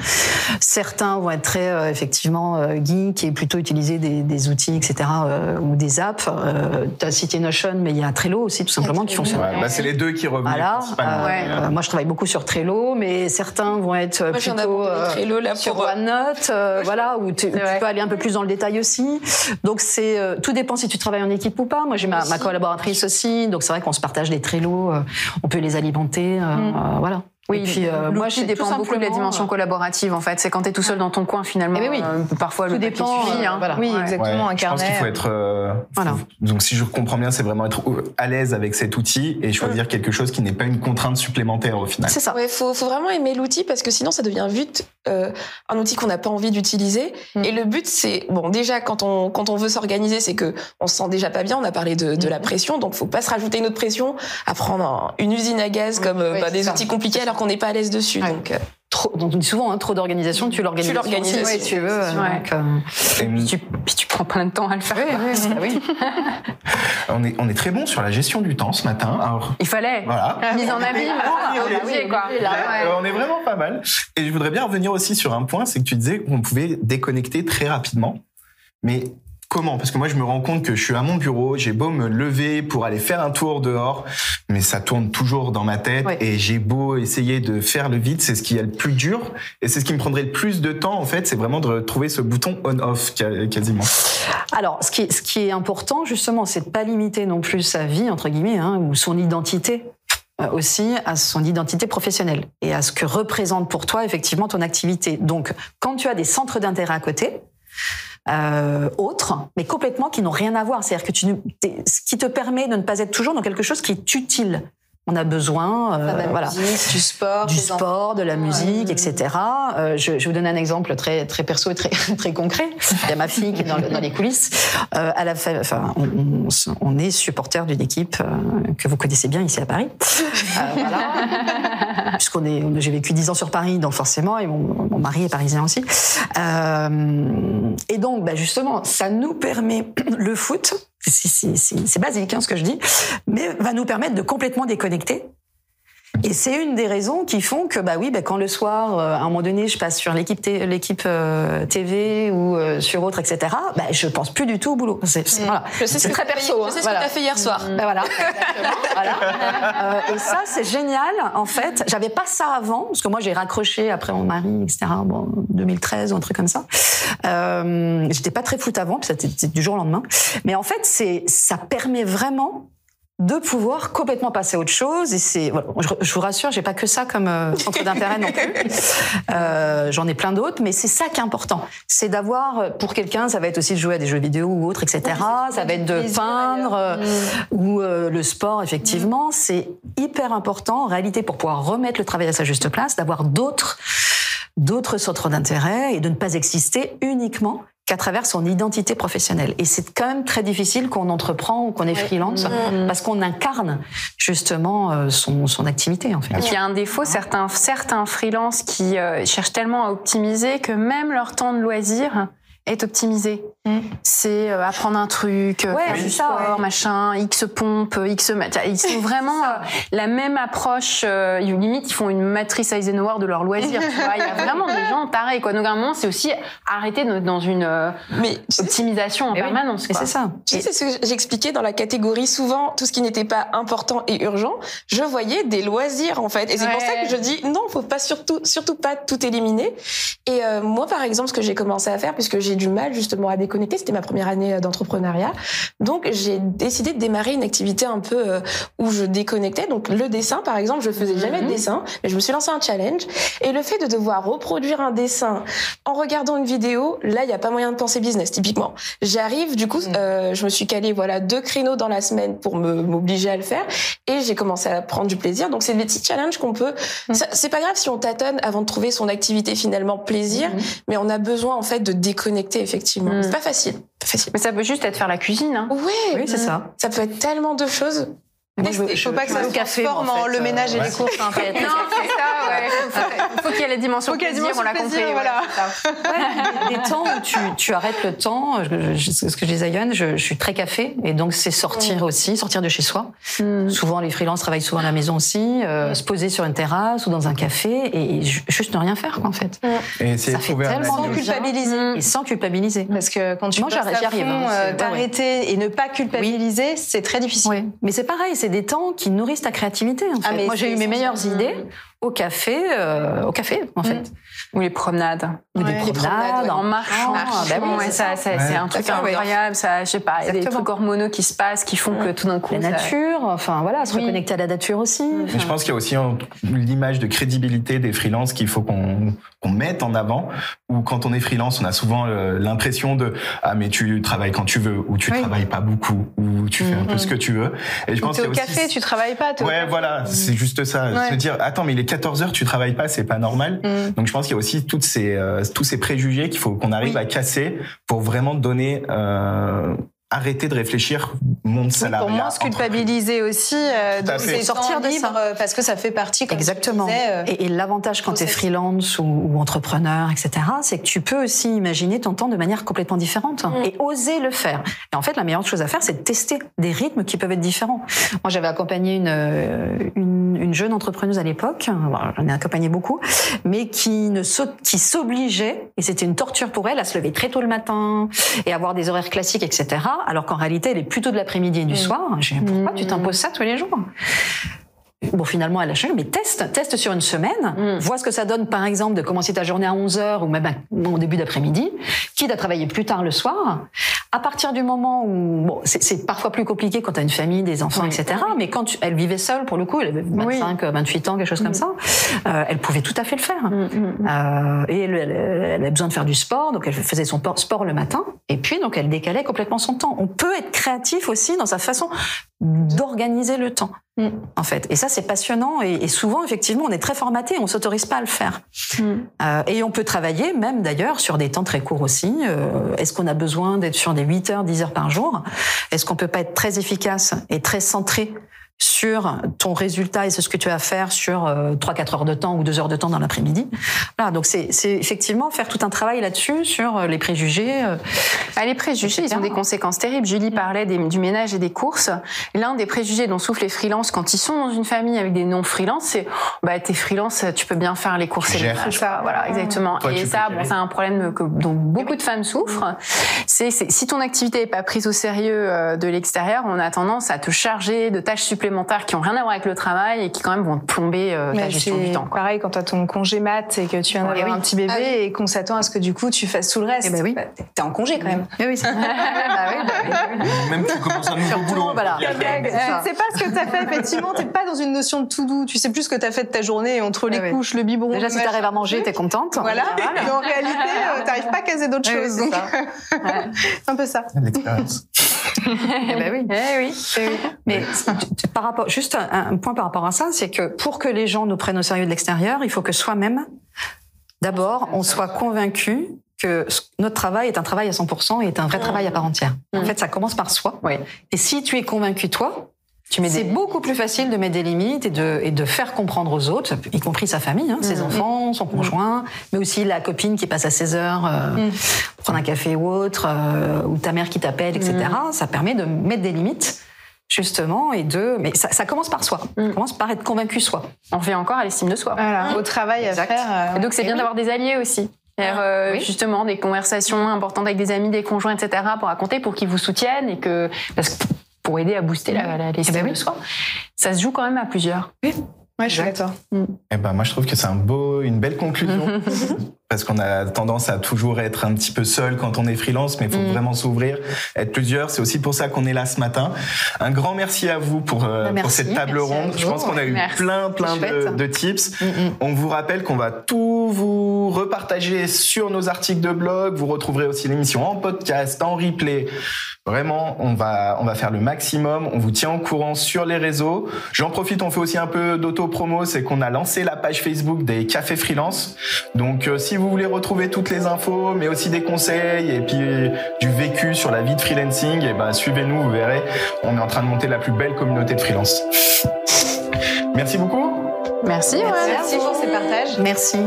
Certains vont être très euh, effectivement euh, geek et plutôt utiliser des, des outils, etc. euh, ou des apps. Euh, tu as cité Notion, mais il y a Trello aussi tout simplement qui fonctionne. Ouais, bah, c'est les deux qui Voilà. Euh, Ouais. euh, moi, je travaille beaucoup sur Trello, mais certains vont être Moi, plutôt euh, Trello, là, sur pour, OneNote, euh, <laughs> voilà, où tu, où tu vrai. peux aller un peu plus dans le détail aussi. Donc c'est euh, tout dépend si tu travailles en équipe ou pas. Moi, j'ai ma, ma collaboratrice aussi, donc c'est vrai qu'on se partage des Trello, euh, on peut les alimenter, euh, euh, voilà. Oui, Et puis euh, moi, j'ai dépend beaucoup de la dimension euh, collaborative en fait. C'est quand tu es tout seul dans ton coin finalement. Eh oui, oui. euh, parfois Tout le papier dépend, suffit. euh, hein. voilà. Oui, exactement, Ouais, un je pense qu'il faut être. euh, Voilà. faut- donc, si je comprends bien, c'est vraiment être à l'aise avec cet outil et choisir quelque chose qui n'est pas une contrainte supplémentaire au final. C'est ça. Ouais, faut, faut vraiment aimer l'outil parce que sinon ça devient vite euh, un outil qu'on n'a pas envie d'utiliser. Mm. Et le but, c'est bon déjà quand on quand on veut s'organiser, c'est que on se sent déjà pas bien. On a parlé de, de Mm. la pression, donc faut pas se rajouter une autre pression à prendre un- une usine à gaz comme euh, Oui, bah, des ça. outils compliqués alors qu'on n'est pas à l'aise dessus. Ouais. Donc euh, Trop, donc on dit souvent hein, trop d'organisation, tu l'organises. Tu l'organises si tu veux. euh, Ouais. donc, euh, Et Puis tu, puis tu prends plein de temps à le faire. oui. <laughs> on, est, on est très bon sur la gestion du temps ce matin. Alors, Il fallait. voilà. Mise en abîme. on est vraiment pas mal. Et je voudrais bien revenir aussi sur un point, c'est que tu disais qu'on pouvait déconnecter très rapidement. Mais comment? Parce que moi, je me rends compte que je suis à mon bureau, j'ai beau me lever pour aller faire un tour dehors, mais ça tourne toujours dans ma tête Ouais. et j'ai beau essayer de faire le vide, c'est ce qui est le plus dur et c'est ce qui me prendrait le plus de temps en fait, c'est vraiment de trouver ce bouton on-off quasiment. Alors, ce qui, est, ce qui est important, justement, c'est de pas limiter non plus sa vie, entre guillemets, hein, ou son identité euh, aussi à son identité professionnelle et à ce que représente pour toi effectivement ton activité. Donc, quand tu as des centres d'intérêt à côté, euh, autres, mais complètement qui n'ont rien à voir, c'est-à-dire que tu, ce qui te permet de ne pas être toujours dans quelque chose qui est utile. On a besoin, euh, la voilà musique, du sport, du sport, de la musique, etc. Euh, je, je vais vous donner un exemple très très perso et très <laughs> très concret. Il y a ma fille qui est dans, le- dans les coulisses. Euh, elle a fait, enfin, on, est supporter d'une équipe que vous connaissez bien ici à Paris. Voilà. Puisqu'on est, j'ai vécu dix ans sur Paris, donc forcément, et mon, mari est parisien aussi. Euh, et donc, bah, justement, ça nous permet <coughs> le foot. c'est basique hein, ce que je dis, mais va nous permettre de complètement déconnecter et c'est une des raisons qui font que, bah oui, bah quand le soir, euh, à un moment donné, je passe sur l'équipe l'équipe euh, TV ou euh, sur autre, etc. Bah je pense plus du tout au boulot. C'est c'est- voilà. je sais ce que très perso. Je hein, sais ce voilà. que t'as fait hier soir. Ben voilà, voilà. Euh, et ça, c'est génial. En fait, j'avais pas ça avant parce que moi, j'ai raccroché après mon mari, etc. Bon, 2013 ou un truc comme ça. Euh, J'étais pas très foot avant, puis c'était c'était du jour au lendemain. Mais en fait, c'est ça permet vraiment de pouvoir complètement passer à autre chose. Et c'est, voilà, je, je vous rassure, j'ai pas que ça comme euh, centre d'intérêt non plus. <laughs> Euh, J'en ai plein d'autres, mais c'est ça qui est important. C'est d'avoir, euh, pour quelqu'un, ça va être aussi de jouer à des jeux vidéo ou autres, etc. ça va être de peindre euh, ou euh, le sport, effectivement. C'est hyper important en réalité pour pouvoir remettre le travail à sa juste place, d'avoir d'autres d'autres centres d'intérêt et de ne pas exister uniquement qu'à travers son identité professionnelle. Et c'est quand même très difficile qu'on entreprend ou qu'on est freelance parce qu'on incarne justement euh, son, son activité en fait. Et puis il y a un défaut, certains, certains freelances qui euh, cherchent tellement à optimiser que même leur temps de loisir est optimisé. C'est euh, apprendre un truc, euh, Ouais, faire du ça, sport, ouais. machin, X pompe, X... Ils sont <laughs> vraiment euh, la même approche, euh, limite ils font une matrice Eisenhower de leur loisir. tu vois. Il y a vraiment des gens tarés. Quoi. Donc à un moment, c'est aussi arrêter dans une euh, Mais tu sais, optimisation en Mais permanence. C'est ça. Tu sais, c'est ce que j'expliquais dans la catégorie souvent tout ce qui n'était pas important et urgent. Je voyais des loisirs en fait, et c'est pour ça que je dis non, faut pas surtout surtout pas tout éliminer. Et euh, moi, par exemple, ce que j'ai commencé à faire, puisque j'ai du mal justement à déconnecter, c'était ma première année euh, d'entrepreneuriat, donc j'ai décidé de démarrer une activité un peu euh, où je déconnectais. Donc le dessin, par exemple, je faisais jamais de dessin, mais je me suis lancé un challenge. Et le fait de devoir reproduire un dessin en regardant une vidéo, là, il n'y a pas moyen de penser business, typiquement. J'arrive, du coup, euh, je me suis calé voilà deux créneaux dans la semaine pour me m'obliger à le faire, et j'ai commencé à prendre du plaisir. Donc c'est des petits challenges qu'on peut. ça- C'est pas grave si on tâtonne avant de trouver son activité finalement plaisir, mais on a besoin en fait de déconnecter effectivement. Mhm. C'est pas facile, pas facile. Mais ça peut juste être faire la cuisine. Hein. Ouais, Oui, c'est ça. ça peut être tellement de choses. Il faut pas que ça se transforme en le ménage et les courses. En fait. <laughs> Non, c'est ça, faut qu'il y ait la dimension faut la plaisir, on l'a dimension compris. voilà. des, des temps où tu, tu arrêtes le temps. Je- je- ce que je disais à Yann, je, je suis très café et donc c'est sortir aussi, sortir de chez soi. Souvent les freelances travaillent souvent à la maison aussi, euh, se poser sur une terrasse ou dans un café et, et ju- juste ne rien faire quoi en fait. Et Ça fait tellement Sans culpabiliser. Et sans culpabiliser. Parce que quand tu Moi, hein, euh, ouais, t'arrêter et ne pas culpabiliser, c'est très difficile. Oui, mais c'est pareil, c'est des temps qui nourrissent ta créativité. En Ah, fait. Moi, j'ai eu mes meilleures essentiel. idées au café, euh, au café en fait, Ou les promenades. ou des promenades, promenades, ouais. En marchant, Ah, oui, ouais, c'est ça, ça, c'est Ouais. un truc incroyable. Ça, je sais pas, il y a des trucs hormonaux qui se passent, qui font que tout d'un coup, la ça- nature, enfin voilà, se Oui. reconnecter à la nature aussi. Mais je pense qu'il y a aussi l'image de crédibilité des freelances qu'il faut qu'on mette en avant. Ou quand on est freelance, on a souvent euh, l'impression de ah mais tu travailles quand tu veux ou tu Oui. travailles pas beaucoup ou tu fais un peu ce que tu veux. Et je pense au aussi café, tu travailles pas. Ouais, voilà, c'est juste ça. Se dire, attends, mais il est 14 heures, tu travailles pas, c'est pas normal. Mm. Donc, je pense qu'il y a aussi toutes ces, euh, tous ces préjugés qu'il faut qu'on arrive Oui. à casser pour vraiment donner, euh, arrêter de réfléchir monde salariat. Pour moins se culpabiliser aussi, euh, Tout à de fait. ces Sortir de ça. parce que ça fait partie, comme Exactement. disais, euh, Et, et l'avantage quand tu es freelance ou, ou entrepreneur, etc., c'est que tu peux aussi imaginer ton temps de manière complètement différente Mm. et oser le faire. Et en fait, la meilleure chose à faire, c'est de tester des rythmes qui peuvent être différents. Moi, j'avais accompagné une, euh, une, une jeune entrepreneuse à l'époque, Bon, j'en ai accompagné beaucoup, mais qui ne qui s'obligeait, et c'était une torture pour elle, à se lever très tôt le matin et avoir des horaires classiques, etc., alors qu'en réalité, elle est plutôt de l'après-midi et du soir. J'ai dit, pourquoi tu t'imposes ça tous les jours? Bon, finalement, elle a changé, mais teste, teste sur une semaine, Mm. vois ce que ça donne, par exemple, de commencer ta journée à 11h ou même au début d'après-midi, quitte à travailler plus tard le soir. À partir du moment où, bon, c'est parfois plus compliqué quand tu as une famille, des enfants, Oui. etc., mais quand tu- elle vivait seule, pour le coup, elle avait 25, 28 ans, quelque chose comme ça, euh, elle pouvait tout à fait le faire. Mm, mm. Euh, et elle, elle, elle avait besoin de faire du sport, donc elle faisait son por- sport le matin, et puis donc elle décalait complètement son temps. On peut être créatif aussi dans sa façon d'organiser le temps, Mm. en fait. Et ça, c'est passionnant, et, et souvent, effectivement, on est très formaté, on s'autorise pas à le faire. Mm. Euh, et on peut travailler, même d'ailleurs, sur des temps très courts aussi. Euh, Est-ce qu'on a besoin d'être sur des 8 heures, 10 heures par jour? Est-ce qu'on peut pas être très efficace et très centré sur ton résultat et c'est ce que tu vas faire sur euh, 3-4 heures de temps ou 2 heures de temps dans l'après-midi. Voilà, donc c'est c'est effectivement faire tout un travail là-dessus sur euh, les préjugés. euh, Ah, les préjugés, ils ont des conséquences terribles. Julie parlait des- du ménage et des courses. L'un des préjugés dont souffrent les freelances quand ils sont dans une famille avec des non-freelances, c'est bah t'es freelance, tu peux bien faire les courses Tu et les ménages. quoi. Voilà, exactement. Toi, et ça, bon, c'est un problème que, dont beaucoup de femmes souffrent. C'est c'est- si ton activité est pas prise au sérieux euh, de l'extérieur, on a tendance à te charger de tâches supplémentaires qui ont rien à voir avec le travail et qui quand même vont te plomber euh, ta gestion du temps. quoi. pareil quand t'as ton congé mat et que tu viens d'avoir oui. un petit bébé Ah oui. et qu'on s'attend à ce que du coup tu fasses tout le reste. Eh ben oui. Bah, t'es- en congé quand même. Oui, oui, c'est <laughs> bah oui, bah oui. Même tu commences un nouveau boulot. voilà. ça. Tu sais pas ce que t'as fait, effectivement, t'es pas dans une notion de tout doux. Tu sais plus ce que t'as fait de ta journée entre les Ouais, ouais. couches, le biberon. Déjà, si t'arrives à manger, t'es contente. Voilà. Et en réalité, euh, t'arrives pas à caser d'autres choses. c'est donc, ça. <laughs> un peu ça. L'expérience. Eh ben oui. Eh oui, eh. Mais par rapport, juste un, un point par rapport à ça, c'est que pour que les gens nous prennent au sérieux de l'extérieur, il faut que soi-même, d'abord, on soit convaincu que notre travail est un travail à 100% et est un vrai travail à part entière. En Mm. fait, ça commence par soi. Oui. Et si tu es convaincu toi, c'est beaucoup plus facile de mettre des limites et de, et de faire comprendre aux autres, y compris sa famille, hein, ses Mhm. enfants, son conjoint, mais aussi la copine qui passe à 16 heures euh, prendre un café ou autre, euh, ou ta mère qui t'appelle, etc. Ça permet de mettre des limites, justement, et de... Mais ça, ça commence par soi. Ça Mhm. commence par être convaincu soi. On fait encore à l'estime de soi. Voilà. Au travail à Exact. faire. euh, Et donc c'est bien oui. d'avoir des alliés aussi. C'est-à-dire, euh, Oui. justement des conversations importantes avec des amis, des conjoints, etc. pour raconter, pour qu'ils vous soutiennent et que parce que pour aider à booster la, la- l'estime Eh ben oui. de soi. Ça se joue quand même à plusieurs. Ouais, je suis d'accord. Eh ben, moi, je trouve que c'est un beau, une belle conclusion. <laughs> parce qu'on a tendance à toujours être un petit peu seul quand on est freelance, mais il faut Mm. vraiment s'ouvrir, être plusieurs. C'est aussi pour ça qu'on est là ce matin. Un grand merci à vous pour, euh, Bah, merci, pour cette table ronde. Je pense qu'on a eu Merci. plein, plein de tips. Mm, mm. On vous rappelle qu'on va tout vous repartager sur nos articles de blog. Vous retrouverez aussi l'émission en podcast, en replay. Vraiment, on va, on va faire le maximum. On vous tient au courant sur les réseaux. J'en profite, on fait aussi un peu d'auto-promo. C'est qu'on a lancé la page Facebook des cafés freelance. Donc, euh, si vous voulez retrouver toutes les infos, mais aussi des conseils et puis du vécu sur la vie de freelancing, et eh ben suivez-nous, vous verrez, on est en train de monter la plus belle communauté de freelance. Merci beaucoup. Merci, Merci pour ces partages. Merci.